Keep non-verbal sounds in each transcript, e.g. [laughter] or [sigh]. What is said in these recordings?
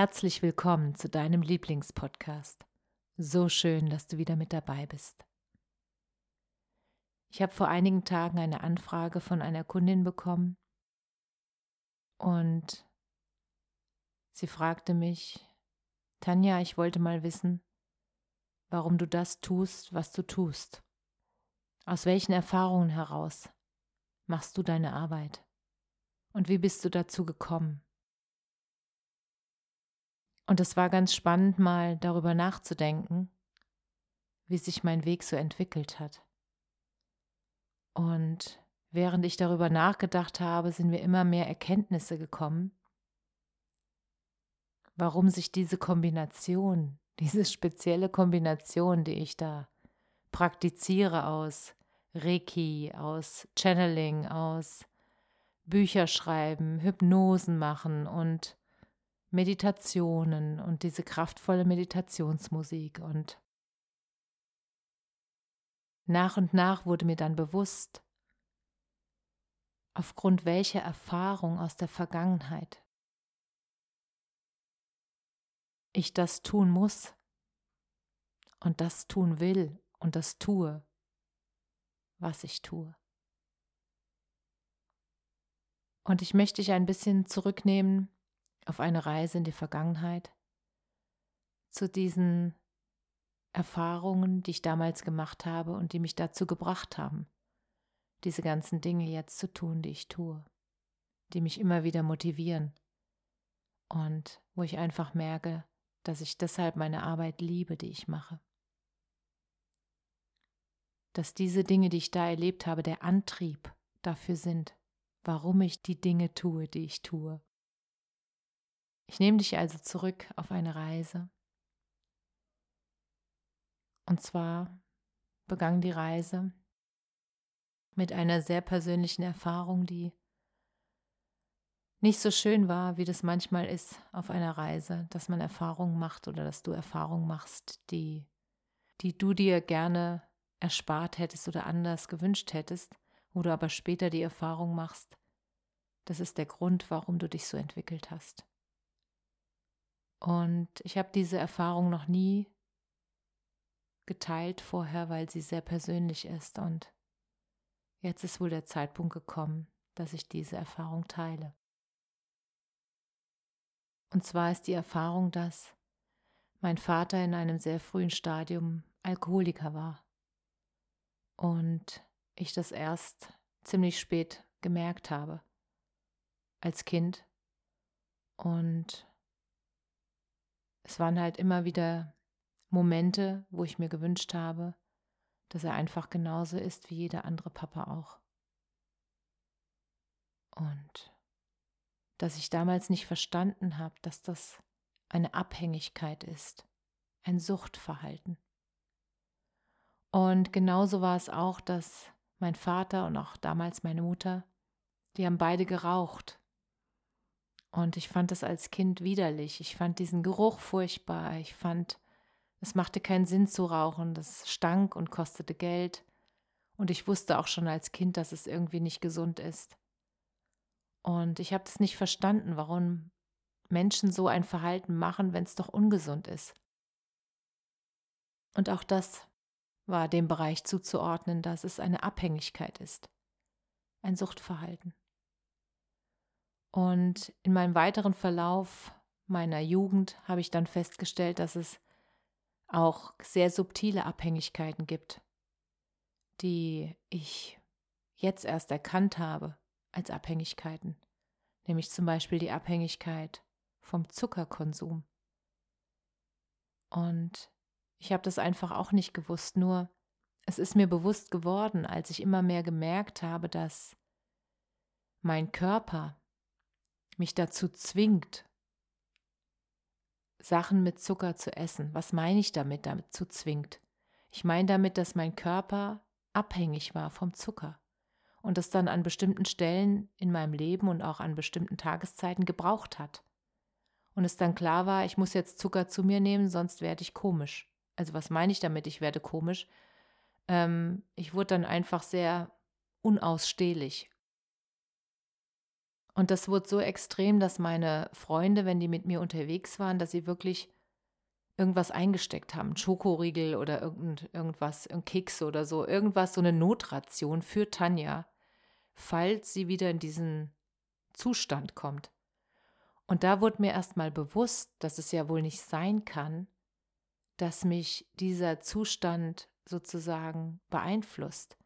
Herzlich willkommen zu deinem Lieblingspodcast. So schön, dass du wieder mit dabei bist. Ich habe vor einigen Tagen eine Anfrage von einer Kundin bekommen und sie fragte mich, Tanja, ich wollte mal wissen, warum du das tust, was du tust. Aus welchen Erfahrungen heraus machst du deine Arbeit? Und wie bist du dazu gekommen? Und es war ganz spannend, mal darüber nachzudenken, wie sich mein Weg so entwickelt hat. Und während ich darüber nachgedacht habe, sind mir immer mehr Erkenntnisse gekommen, warum sich diese Kombination, [laughs] diese spezielle Kombination, die ich da praktiziere aus Reiki, aus Channeling, aus Bücherschreiben, Hypnosen machen und Meditationen und diese kraftvolle Meditationsmusik und nach und nach wurde mir dann bewusst, aufgrund welcher Erfahrung aus der Vergangenheit ich das tun muss und das tun will und das tue, was ich tue. Und ich möchte dich ein bisschen zurücknehmen auf eine Reise in die Vergangenheit, zu diesen Erfahrungen, die ich damals gemacht habe und die mich dazu gebracht haben, diese ganzen Dinge jetzt zu tun, die ich tue, die mich immer wieder motivieren und wo ich einfach merke, dass ich deshalb meine Arbeit liebe, die ich mache. Dass diese Dinge, die ich da erlebt habe, der Antrieb dafür sind, warum ich die Dinge tue, die ich tue. Ich nehme dich also zurück auf eine Reise. Und zwar begann die Reise mit einer sehr persönlichen Erfahrung, die nicht so schön war, wie das manchmal ist auf einer Reise, dass man Erfahrungen macht oder dass du Erfahrungen machst, die, die du dir gerne erspart hättest oder anders gewünscht hättest, wo du aber später die Erfahrung machst, das ist der Grund, warum du dich so entwickelt hast. Und ich habe diese Erfahrung noch nie geteilt vorher, weil sie sehr persönlich ist. Und jetzt ist wohl der Zeitpunkt gekommen, dass ich diese Erfahrung teile. Und zwar ist die Erfahrung, dass mein Vater in einem sehr frühen Stadium Alkoholiker war. Und ich das erst ziemlich spät gemerkt habe, als Kind. Und es waren halt immer wieder Momente, wo ich mir gewünscht habe, dass er einfach genauso ist wie jeder andere Papa auch. Und dass ich damals nicht verstanden habe, dass das eine Abhängigkeit ist, ein Suchtverhalten. Und genauso war es auch, dass mein Vater und auch damals meine Mutter, die haben beide geraucht und ich fand das als Kind widerlich. Ich fand diesen Geruch furchtbar. Ich fand, es machte keinen Sinn zu rauchen. Das stank und kostete Geld. Und ich wusste auch schon als Kind, dass es irgendwie nicht gesund ist. Und ich habe das nicht verstanden, warum Menschen so ein Verhalten machen, wenn es doch ungesund ist. Und auch das war dem Bereich zuzuordnen, dass es eine Abhängigkeit ist, ein Suchtverhalten. Und in meinem weiteren Verlauf meiner Jugend habe ich dann festgestellt, dass es auch sehr subtile Abhängigkeiten gibt, die ich jetzt erst erkannt habe als Abhängigkeiten, nämlich zum Beispiel die Abhängigkeit vom Zuckerkonsum. Und ich habe das einfach auch nicht gewusst, nur es ist mir bewusst geworden, als ich immer mehr gemerkt habe, dass mein Körper mich dazu zwingt, Sachen mit Zucker zu essen. Was meine ich damit, damit zu zwingt? Ich meine damit, dass mein Körper abhängig war vom Zucker und es dann an bestimmten Stellen in meinem Leben und auch an bestimmten Tageszeiten gebraucht hat. Und es dann klar war, ich muss jetzt Zucker zu mir nehmen, sonst werde ich komisch. Also was meine ich damit, ich werde komisch? Ähm, ich wurde dann einfach sehr unausstehlich. Und das wurde so extrem, dass meine Freunde, wenn die mit mir unterwegs waren, dass sie wirklich irgendwas eingesteckt haben, Schokoriegel oder irgend, irgendwas, Keks oder so, irgendwas, so eine Notration für Tanja, falls sie wieder in diesen Zustand kommt. Und da wurde mir erstmal bewusst, dass es ja wohl nicht sein kann, dass mich dieser Zustand sozusagen beeinflusst.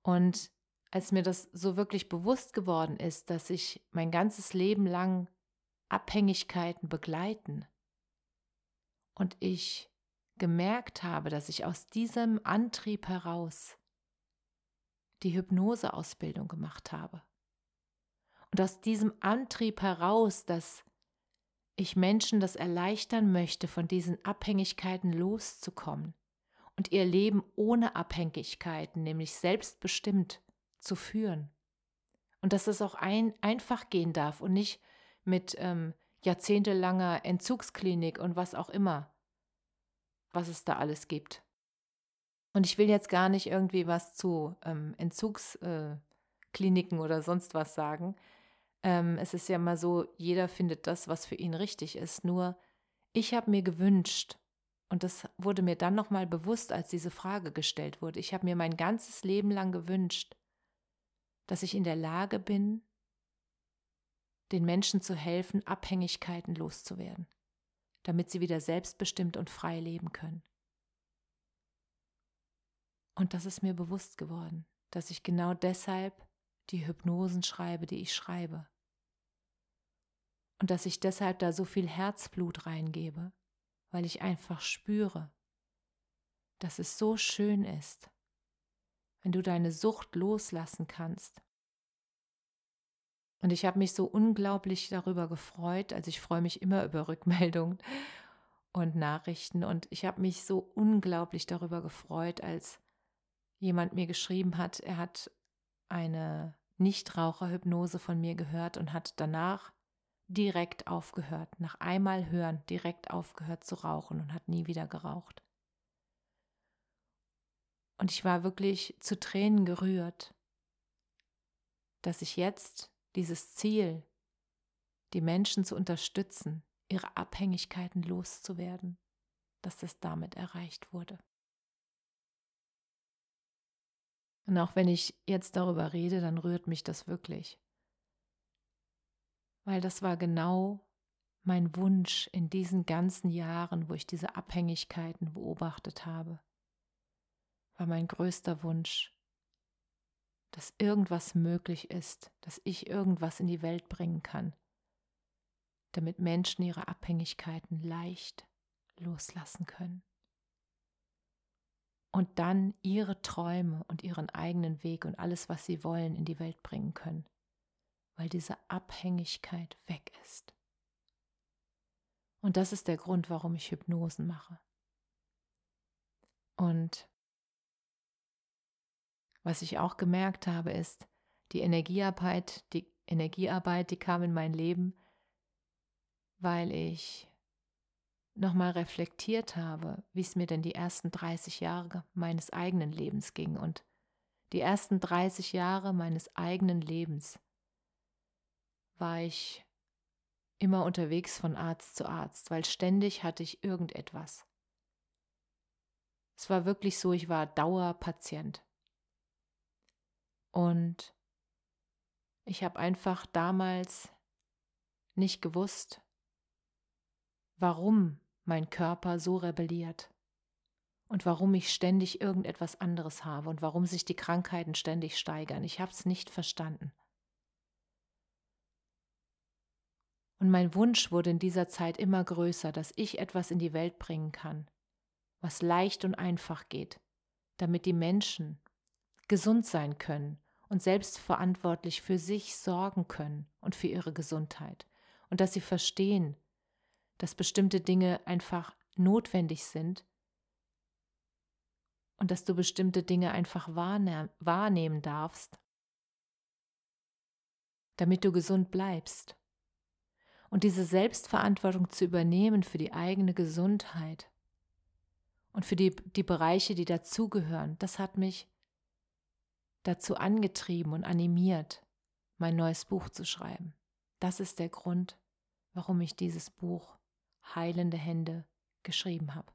Und als mir das so wirklich bewusst geworden ist, dass ich mein ganzes Leben lang Abhängigkeiten begleiten und ich gemerkt habe, dass ich aus diesem Antrieb heraus die Hypnoseausbildung gemacht habe. Und aus diesem Antrieb heraus, dass ich Menschen das erleichtern möchte, von diesen Abhängigkeiten loszukommen und ihr Leben ohne Abhängigkeiten, nämlich selbstbestimmt, zu führen. Und dass es auch ein, einfach gehen darf und nicht mit ähm, jahrzehntelanger Entzugsklinik und was auch immer, was es da alles gibt. Und ich will jetzt gar nicht irgendwie was zu ähm, Entzugskliniken äh, oder sonst was sagen. Ähm, es ist ja mal so, jeder findet das, was für ihn richtig ist. Nur ich habe mir gewünscht, und das wurde mir dann nochmal bewusst, als diese Frage gestellt wurde, ich habe mir mein ganzes Leben lang gewünscht, dass ich in der Lage bin, den Menschen zu helfen, Abhängigkeiten loszuwerden, damit sie wieder selbstbestimmt und frei leben können. Und das ist mir bewusst geworden, dass ich genau deshalb die Hypnosen schreibe, die ich schreibe. Und dass ich deshalb da so viel Herzblut reingebe, weil ich einfach spüre, dass es so schön ist, wenn du deine Sucht loslassen kannst. Und ich habe mich so unglaublich darüber gefreut, also ich freue mich immer über Rückmeldungen und Nachrichten und ich habe mich so unglaublich darüber gefreut, als jemand mir geschrieben hat, er hat eine Nichtraucherhypnose von mir gehört und hat danach direkt aufgehört, nach einmal hören, direkt aufgehört zu rauchen und hat nie wieder geraucht. Und ich war wirklich zu Tränen gerührt, dass ich jetzt dieses Ziel, die Menschen zu unterstützen, ihre Abhängigkeiten loszuwerden, dass das damit erreicht wurde. Und auch wenn ich jetzt darüber rede, dann rührt mich das wirklich. Weil das war genau mein Wunsch in diesen ganzen Jahren, wo ich diese Abhängigkeiten beobachtet habe war mein größter Wunsch, dass irgendwas möglich ist, dass ich irgendwas in die Welt bringen kann, damit Menschen ihre Abhängigkeiten leicht loslassen können und dann ihre Träume und ihren eigenen Weg und alles, was sie wollen, in die Welt bringen können, weil diese Abhängigkeit weg ist. Und das ist der Grund, warum ich Hypnosen mache. Und was ich auch gemerkt habe, ist, die Energiearbeit, die Energiearbeit, die kam in mein Leben, weil ich nochmal reflektiert habe, wie es mir denn die ersten 30 Jahre meines eigenen Lebens ging. Und die ersten 30 Jahre meines eigenen Lebens war ich immer unterwegs von Arzt zu Arzt, weil ständig hatte ich irgendetwas. Es war wirklich so, ich war Dauerpatient. Und ich habe einfach damals nicht gewusst, warum mein Körper so rebelliert und warum ich ständig irgendetwas anderes habe und warum sich die Krankheiten ständig steigern. Ich habe es nicht verstanden. Und mein Wunsch wurde in dieser Zeit immer größer, dass ich etwas in die Welt bringen kann, was leicht und einfach geht, damit die Menschen gesund sein können und selbstverantwortlich für sich sorgen können und für ihre Gesundheit. Und dass sie verstehen, dass bestimmte Dinge einfach notwendig sind und dass du bestimmte Dinge einfach wahrnehmen darfst, damit du gesund bleibst. Und diese Selbstverantwortung zu übernehmen für die eigene Gesundheit und für die, die Bereiche, die dazugehören, das hat mich dazu angetrieben und animiert, mein neues Buch zu schreiben. Das ist der Grund, warum ich dieses Buch Heilende Hände geschrieben habe,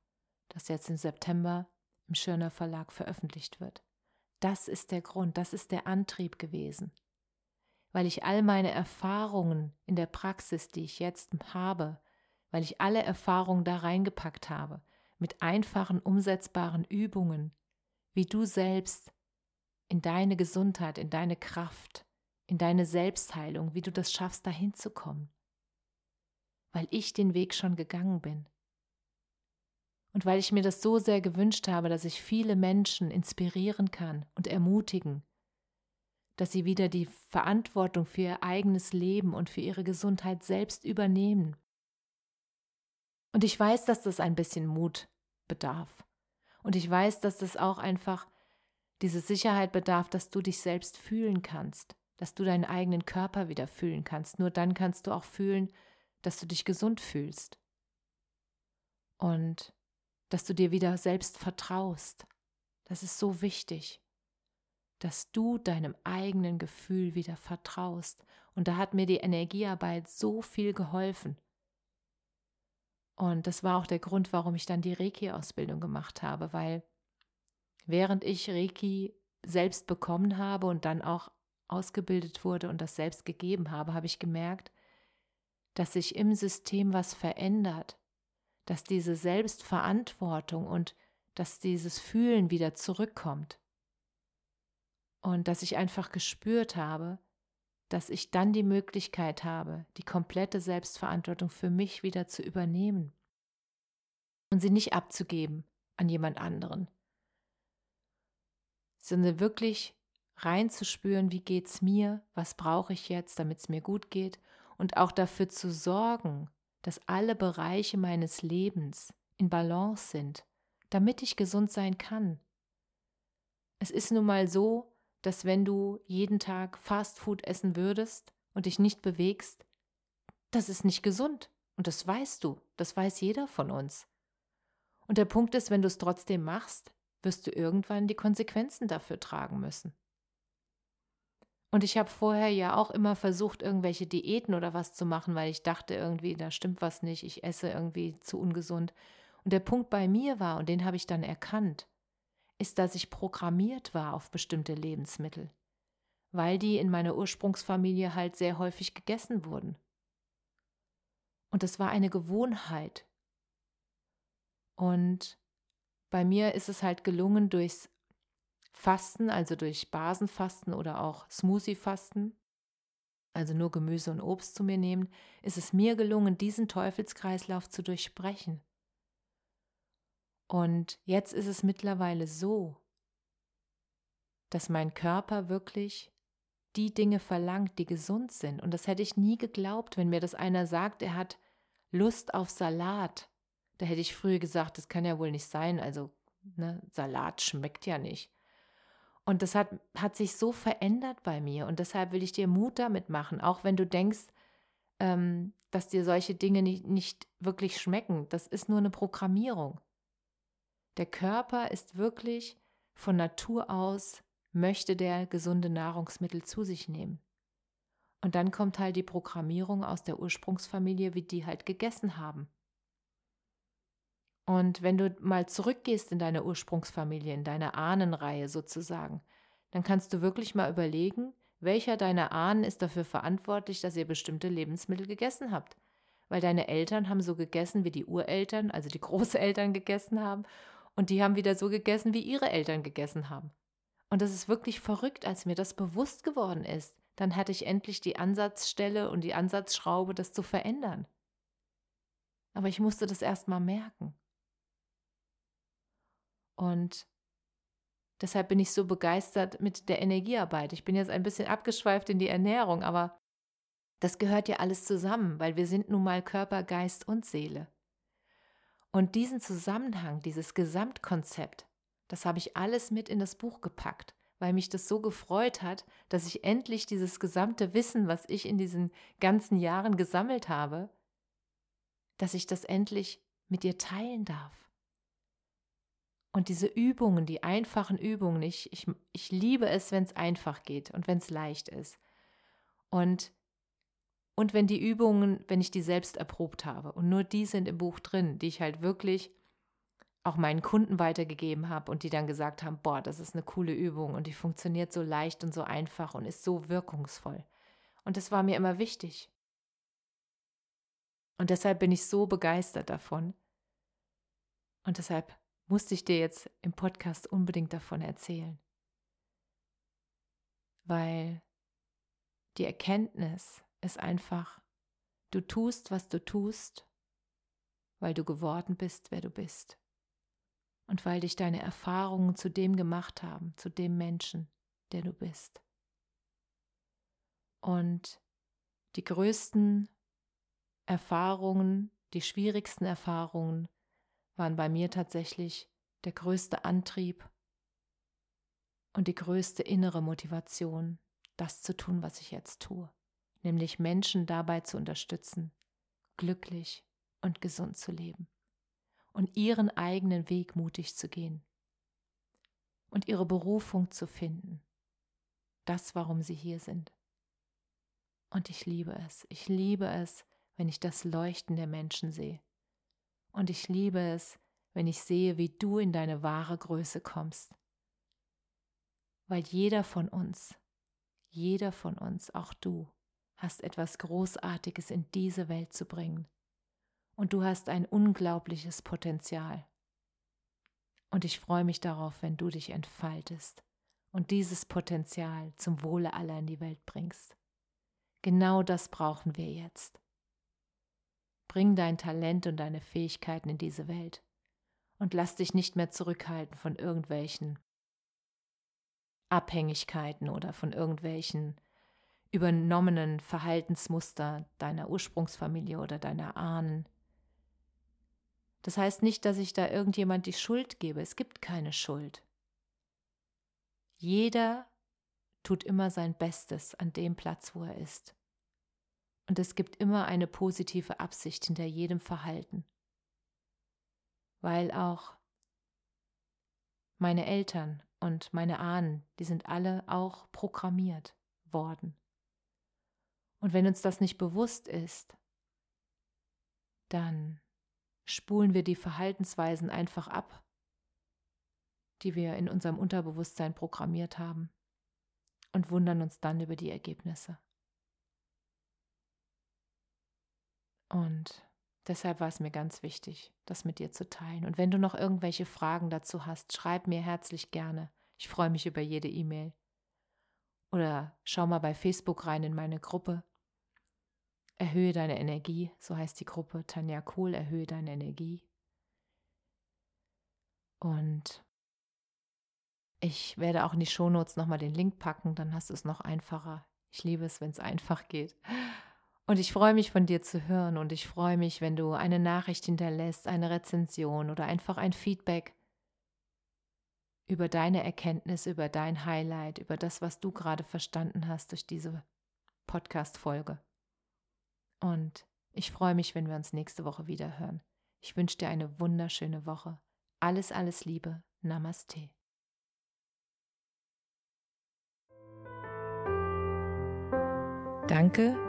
das jetzt im September im Schirner Verlag veröffentlicht wird. Das ist der Grund, das ist der Antrieb gewesen. Weil ich all meine Erfahrungen in der Praxis, die ich jetzt habe, weil ich alle Erfahrungen da reingepackt habe, mit einfachen, umsetzbaren Übungen, wie du selbst in deine Gesundheit, in deine Kraft, in deine Selbstheilung, wie du das schaffst, dahin zu kommen. Weil ich den Weg schon gegangen bin. Und weil ich mir das so sehr gewünscht habe, dass ich viele Menschen inspirieren kann und ermutigen, dass sie wieder die Verantwortung für ihr eigenes Leben und für ihre Gesundheit selbst übernehmen. Und ich weiß, dass das ein bisschen Mut bedarf. Und ich weiß, dass das auch einfach diese Sicherheit bedarf, dass du dich selbst fühlen kannst, dass du deinen eigenen Körper wieder fühlen kannst. Nur dann kannst du auch fühlen, dass du dich gesund fühlst. Und dass du dir wieder selbst vertraust. Das ist so wichtig, dass du deinem eigenen Gefühl wieder vertraust. Und da hat mir die Energiearbeit so viel geholfen. Und das war auch der Grund, warum ich dann die Reiki-Ausbildung gemacht habe, weil während ich Reiki selbst bekommen habe und dann auch ausgebildet wurde und das selbst gegeben habe, habe ich gemerkt, dass sich im System was verändert, dass diese Selbstverantwortung und dass dieses Fühlen wieder zurückkommt. Und dass ich einfach gespürt habe, dass ich dann die Möglichkeit habe, die komplette Selbstverantwortung für mich wieder zu übernehmen und sie nicht abzugeben an jemand anderen, sondern wirklich reinzuspüren, wie geht's mir, was brauche ich jetzt, damit es mir gut geht und auch dafür zu sorgen, dass alle Bereiche meines Lebens in Balance sind, damit ich gesund sein kann. Es ist nun mal so, dass wenn du jeden Tag Fastfood essen würdest und dich nicht bewegst, das ist nicht gesund. Und das weißt du, das weiß jeder von uns. Und der Punkt ist, wenn du es trotzdem machst, wirst du irgendwann die Konsequenzen dafür tragen müssen. Und ich habe vorher ja auch immer versucht, irgendwelche Diäten oder was zu machen, weil ich dachte irgendwie, da stimmt was nicht, ich esse irgendwie zu ungesund. Und der Punkt bei mir war, und den habe ich dann erkannt, ist, dass ich programmiert war auf bestimmte Lebensmittel, weil die in meiner Ursprungsfamilie halt sehr häufig gegessen wurden. Und das war eine Gewohnheit. Und bei mir ist es halt gelungen, durchs Fasten, also durch Basenfasten oder auch Smoothie-Fasten, also nur Gemüse und Obst zu mir nehmen, ist es mir gelungen, diesen Teufelskreislauf zu durchbrechen. Und jetzt ist es mittlerweile so, dass mein Körper wirklich die Dinge verlangt, die gesund sind. Und das hätte ich nie geglaubt, wenn mir das einer sagt, er hat Lust auf Salat. Da hätte ich früher gesagt, das kann ja wohl nicht sein. Also, ne, Salat schmeckt ja nicht. Und das hat, hat sich so verändert bei mir. Und deshalb will ich dir Mut damit machen, auch wenn du denkst, ähm, dass dir solche Dinge nicht, nicht wirklich schmecken. Das ist nur eine Programmierung. Der Körper ist wirklich von Natur aus, möchte der gesunde Nahrungsmittel zu sich nehmen. Und dann kommt halt die Programmierung aus der Ursprungsfamilie, wie die halt gegessen haben. Und wenn du mal zurückgehst in deine Ursprungsfamilie, in deine Ahnenreihe sozusagen, dann kannst du wirklich mal überlegen, welcher deiner Ahnen ist dafür verantwortlich, dass ihr bestimmte Lebensmittel gegessen habt. Weil deine Eltern haben so gegessen, wie die Ureltern, also die [laughs] Großeltern gegessen haben, und die haben wieder so gegessen, wie ihre Eltern gegessen haben. Und das ist wirklich verrückt, als mir das bewusst geworden ist, dann hatte ich endlich die Ansatzstelle und die Ansatzschraube, das zu verändern. Aber ich musste das erst mal merken. Und deshalb bin ich so begeistert mit der Energiearbeit. Ich bin jetzt ein bisschen abgeschweift in die Ernährung, aber das gehört ja alles zusammen, weil wir sind nun mal Körper, Geist und Seele. Und diesen Zusammenhang, dieses Gesamtkonzept, das habe ich alles mit in das Buch gepackt, weil mich das so gefreut hat, dass ich endlich dieses gesamte Wissen, was ich in diesen ganzen Jahren gesammelt habe, dass ich das endlich mit dir teilen darf. Und diese Übungen, die einfachen Übungen, ich, ich, ich liebe es, wenn es einfach geht und wenn es leicht ist. Und, und wenn die Übungen, wenn ich die selbst erprobt habe. Und nur die sind im Buch drin, die ich halt wirklich auch meinen Kunden weitergegeben habe und die dann gesagt haben, boah, das ist eine coole Übung und die funktioniert so leicht und so einfach und ist so wirkungsvoll. Und das war mir immer wichtig. Und deshalb bin ich so begeistert davon. Und deshalb musste ich dir jetzt im Podcast unbedingt davon erzählen. Weil die Erkenntnis ist einfach, du tust, was du tust, weil du geworden bist, wer du bist. Und weil dich deine Erfahrungen zu dem gemacht haben, zu dem Menschen, der du bist. Und die größten Erfahrungen, die schwierigsten Erfahrungen waren bei mir tatsächlich der größte Antrieb und die größte innere Motivation, das zu tun, was ich jetzt tue, nämlich Menschen dabei zu unterstützen, glücklich und gesund zu leben und ihren eigenen Weg mutig zu gehen und ihre Berufung zu finden, das, warum sie hier sind. Und ich liebe es, ich liebe es, wenn ich das Leuchten der Menschen sehe und ich liebe es, wenn ich sehe, wie du in deine wahre Größe kommst. Weil jeder von uns, jeder von uns, auch du, hast etwas Großartiges in diese Welt zu bringen. Und du hast ein unglaubliches Potenzial. Und ich freue mich darauf, wenn du dich entfaltest und dieses Potenzial zum Wohle aller in die Welt bringst. Genau das brauchen wir jetzt. Bring dein Talent und deine Fähigkeiten in diese Welt und lass dich nicht mehr zurückhalten von irgendwelchen Abhängigkeiten oder von irgendwelchen übernommenen Verhaltensmuster deiner Ursprungsfamilie oder deiner Ahnen. Das heißt nicht, dass ich da irgendjemand die Schuld gebe. Es gibt keine Schuld. Jeder tut immer sein Bestes an dem Platz, wo er ist. Und es gibt immer eine positive Absicht hinter jedem Verhalten. Weil auch meine Eltern und meine Ahnen, die sind alle auch programmiert worden. Und wenn uns das nicht bewusst ist, dann spulen wir die Verhaltensweisen einfach ab, die wir in unserem Unterbewusstsein programmiert haben und wundern uns dann über die Ergebnisse. Und deshalb war es mir ganz wichtig, das mit dir zu teilen. Und wenn du noch irgendwelche Fragen dazu hast, schreib mir herzlich gerne. Ich freue mich über jede E-Mail. Oder schau mal bei Facebook rein in meine Gruppe. Erhöhe deine Energie, so heißt die Gruppe Tanja Kohl, erhöhe deine Energie. Und ich werde auch in die Shownotes nochmal den Link packen, dann hast du es noch einfacher. Ich liebe es, wenn es [laughs] einfach geht. Und ich freue mich von dir zu hören und ich freue mich, wenn du eine Nachricht hinterlässt, eine Rezension oder einfach ein Feedback über deine Erkenntnis, über dein Highlight, über das, was du gerade verstanden hast durch diese Podcast-Folge. Und ich freue mich, wenn wir uns nächste Woche wieder hören. Ich wünsche dir eine wunderschöne Woche. Alles, alles Liebe. Namaste. Danke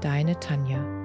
deine Tanja.